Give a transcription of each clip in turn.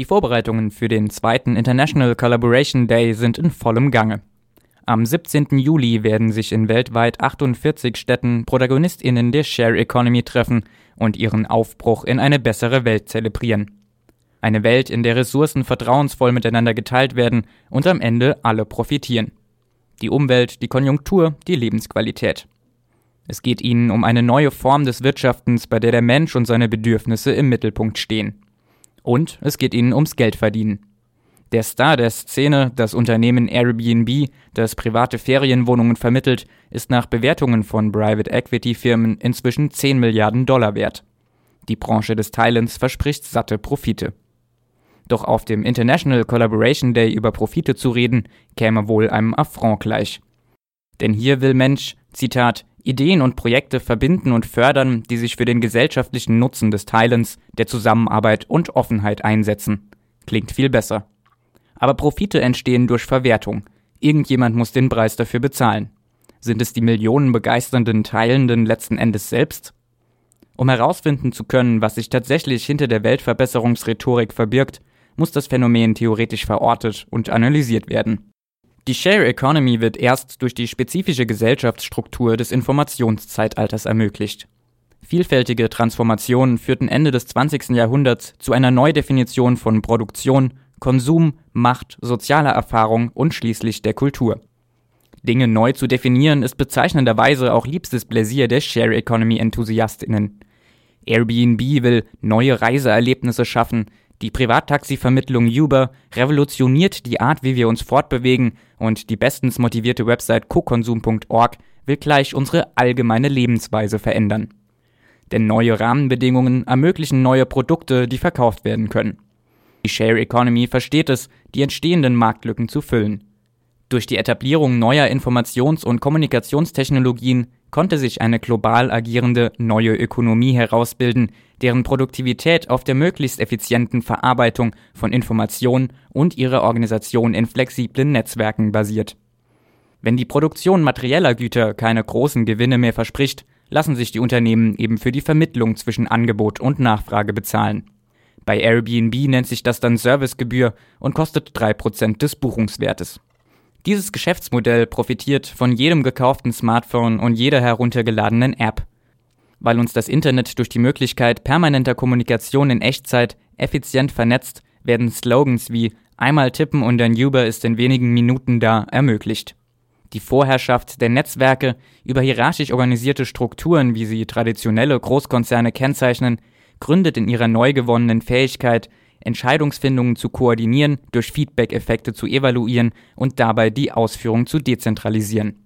Die Vorbereitungen für den zweiten International Collaboration Day sind in vollem Gange. Am 17. Juli werden sich in weltweit 48 Städten ProtagonistInnen der Share Economy treffen und ihren Aufbruch in eine bessere Welt zelebrieren. Eine Welt, in der Ressourcen vertrauensvoll miteinander geteilt werden und am Ende alle profitieren. Die Umwelt, die Konjunktur, die Lebensqualität. Es geht ihnen um eine neue Form des Wirtschaftens, bei der der Mensch und seine Bedürfnisse im Mittelpunkt stehen. Und es geht ihnen ums Geldverdienen. Der Star der Szene, das Unternehmen Airbnb, das private Ferienwohnungen vermittelt, ist nach Bewertungen von Private Equity Firmen inzwischen 10 Milliarden Dollar wert. Die Branche des Teilens verspricht satte Profite. Doch auf dem International Collaboration Day über Profite zu reden, käme wohl einem Affront gleich. Denn hier will Mensch, Zitat, Ideen und Projekte verbinden und fördern, die sich für den gesellschaftlichen Nutzen des Teilens, der Zusammenarbeit und Offenheit einsetzen. Klingt viel besser. Aber Profite entstehen durch Verwertung. Irgendjemand muss den Preis dafür bezahlen. Sind es die Millionen begeisternden Teilenden letzten Endes selbst? Um herausfinden zu können, was sich tatsächlich hinter der Weltverbesserungsrhetorik verbirgt, muss das Phänomen theoretisch verortet und analysiert werden. Die Share Economy wird erst durch die spezifische Gesellschaftsstruktur des Informationszeitalters ermöglicht. Vielfältige Transformationen führten Ende des 20. Jahrhunderts zu einer Neudefinition von Produktion, Konsum, Macht, sozialer Erfahrung und schließlich der Kultur. Dinge neu zu definieren ist bezeichnenderweise auch liebstes Pläsier der Share Economy Enthusiastinnen. Airbnb will neue Reiseerlebnisse schaffen, die Privattaxi-Vermittlung Uber revolutioniert die Art, wie wir uns fortbewegen und die bestens motivierte Website cokonsum.org will gleich unsere allgemeine Lebensweise verändern. Denn neue Rahmenbedingungen ermöglichen neue Produkte, die verkauft werden können. Die Share Economy versteht es, die entstehenden Marktlücken zu füllen. Durch die Etablierung neuer Informations- und Kommunikationstechnologien konnte sich eine global agierende neue Ökonomie herausbilden, deren Produktivität auf der möglichst effizienten Verarbeitung von Informationen und ihrer Organisation in flexiblen Netzwerken basiert. Wenn die Produktion materieller Güter keine großen Gewinne mehr verspricht, lassen sich die Unternehmen eben für die Vermittlung zwischen Angebot und Nachfrage bezahlen. Bei Airbnb nennt sich das dann Servicegebühr und kostet 3% des Buchungswertes. Dieses Geschäftsmodell profitiert von jedem gekauften Smartphone und jeder heruntergeladenen App. Weil uns das Internet durch die Möglichkeit permanenter Kommunikation in Echtzeit effizient vernetzt, werden Slogans wie einmal tippen und ein Uber ist in wenigen Minuten da ermöglicht. Die Vorherrschaft der Netzwerke über hierarchisch organisierte Strukturen, wie sie traditionelle Großkonzerne kennzeichnen, gründet in ihrer neu gewonnenen Fähigkeit, Entscheidungsfindungen zu koordinieren, durch Feedback-Effekte zu evaluieren und dabei die Ausführung zu dezentralisieren.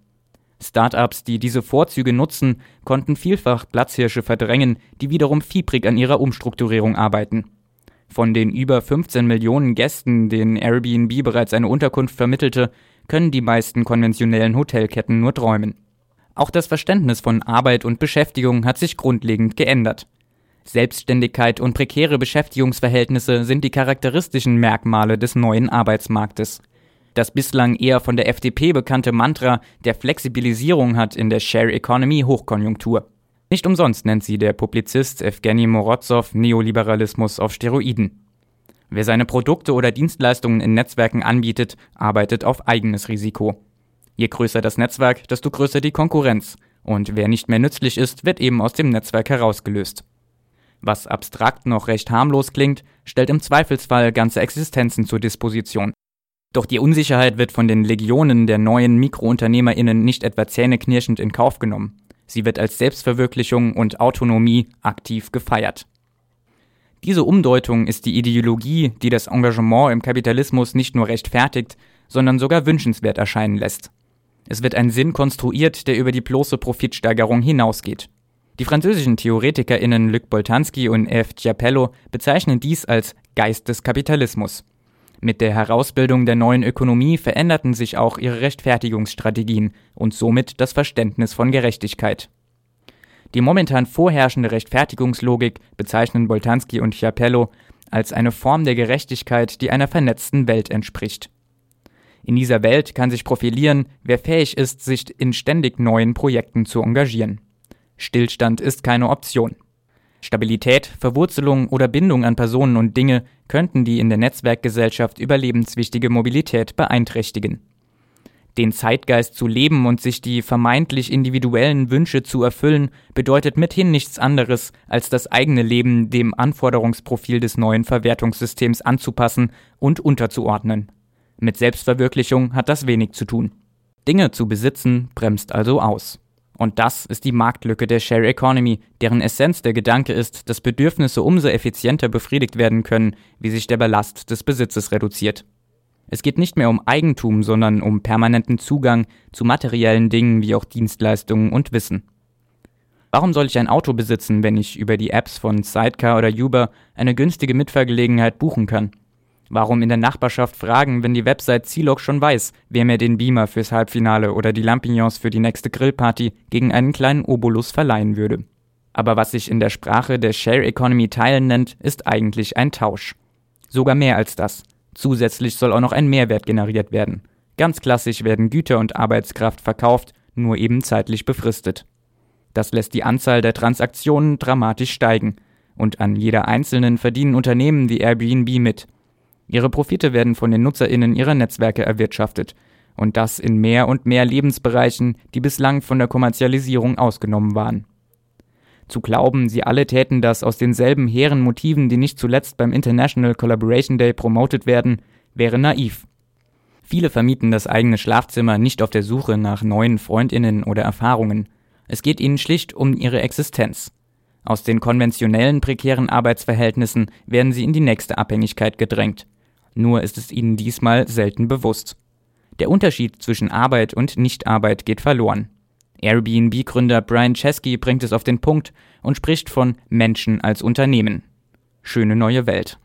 Startups, die diese Vorzüge nutzen, konnten vielfach Platzhirsche verdrängen, die wiederum fiebrig an ihrer Umstrukturierung arbeiten. Von den über 15 Millionen Gästen, denen Airbnb bereits eine Unterkunft vermittelte, können die meisten konventionellen Hotelketten nur träumen. Auch das Verständnis von Arbeit und Beschäftigung hat sich grundlegend geändert. Selbstständigkeit und prekäre Beschäftigungsverhältnisse sind die charakteristischen Merkmale des neuen Arbeitsmarktes. Das bislang eher von der FDP bekannte Mantra der Flexibilisierung hat in der Share Economy Hochkonjunktur. Nicht umsonst nennt sie der Publizist Evgeny Morozov Neoliberalismus auf Steroiden. Wer seine Produkte oder Dienstleistungen in Netzwerken anbietet, arbeitet auf eigenes Risiko. Je größer das Netzwerk, desto größer die Konkurrenz. Und wer nicht mehr nützlich ist, wird eben aus dem Netzwerk herausgelöst. Was abstrakt noch recht harmlos klingt, stellt im Zweifelsfall ganze Existenzen zur Disposition. Doch die Unsicherheit wird von den Legionen der neuen MikrounternehmerInnen nicht etwa zähneknirschend in Kauf genommen. Sie wird als Selbstverwirklichung und Autonomie aktiv gefeiert. Diese Umdeutung ist die Ideologie, die das Engagement im Kapitalismus nicht nur rechtfertigt, sondern sogar wünschenswert erscheinen lässt. Es wird ein Sinn konstruiert, der über die bloße Profitsteigerung hinausgeht. Die französischen TheoretikerInnen Luc Boltanski und F. Giapello bezeichnen dies als Geist des Kapitalismus. Mit der Herausbildung der neuen Ökonomie veränderten sich auch ihre Rechtfertigungsstrategien und somit das Verständnis von Gerechtigkeit. Die momentan vorherrschende Rechtfertigungslogik bezeichnen Boltanski und Chiapello als eine Form der Gerechtigkeit, die einer vernetzten Welt entspricht. In dieser Welt kann sich profilieren, wer fähig ist, sich in ständig neuen Projekten zu engagieren. Stillstand ist keine Option. Stabilität, Verwurzelung oder Bindung an Personen und Dinge könnten die in der Netzwerkgesellschaft überlebenswichtige Mobilität beeinträchtigen. Den Zeitgeist zu leben und sich die vermeintlich individuellen Wünsche zu erfüllen, bedeutet mithin nichts anderes, als das eigene Leben dem Anforderungsprofil des neuen Verwertungssystems anzupassen und unterzuordnen. Mit Selbstverwirklichung hat das wenig zu tun. Dinge zu besitzen bremst also aus. Und das ist die Marktlücke der Share Economy, deren Essenz der Gedanke ist, dass Bedürfnisse umso effizienter befriedigt werden können, wie sich der Ballast des Besitzes reduziert. Es geht nicht mehr um Eigentum, sondern um permanenten Zugang zu materiellen Dingen wie auch Dienstleistungen und Wissen. Warum soll ich ein Auto besitzen, wenn ich über die Apps von Sidecar oder Uber eine günstige Mitfahrgelegenheit buchen kann? Warum in der Nachbarschaft fragen, wenn die Website Zilog schon weiß, wer mir den Beamer fürs Halbfinale oder die Lampignons für die nächste Grillparty gegen einen kleinen Obolus verleihen würde? Aber was sich in der Sprache der Share Economy Teilen nennt, ist eigentlich ein Tausch. Sogar mehr als das. Zusätzlich soll auch noch ein Mehrwert generiert werden. Ganz klassisch werden Güter und Arbeitskraft verkauft, nur eben zeitlich befristet. Das lässt die Anzahl der Transaktionen dramatisch steigen, und an jeder einzelnen verdienen Unternehmen wie Airbnb mit. Ihre Profite werden von den Nutzerinnen ihrer Netzwerke erwirtschaftet, und das in mehr und mehr Lebensbereichen, die bislang von der Kommerzialisierung ausgenommen waren. Zu glauben, sie alle täten das aus denselben hehren Motiven, die nicht zuletzt beim International Collaboration Day promotet werden, wäre naiv. Viele vermieten das eigene Schlafzimmer nicht auf der Suche nach neuen Freundinnen oder Erfahrungen. Es geht ihnen schlicht um ihre Existenz. Aus den konventionellen prekären Arbeitsverhältnissen werden sie in die nächste Abhängigkeit gedrängt. Nur ist es ihnen diesmal selten bewusst. Der Unterschied zwischen Arbeit und Nichtarbeit geht verloren. Airbnb-Gründer Brian Chesky bringt es auf den Punkt und spricht von Menschen als Unternehmen. Schöne neue Welt.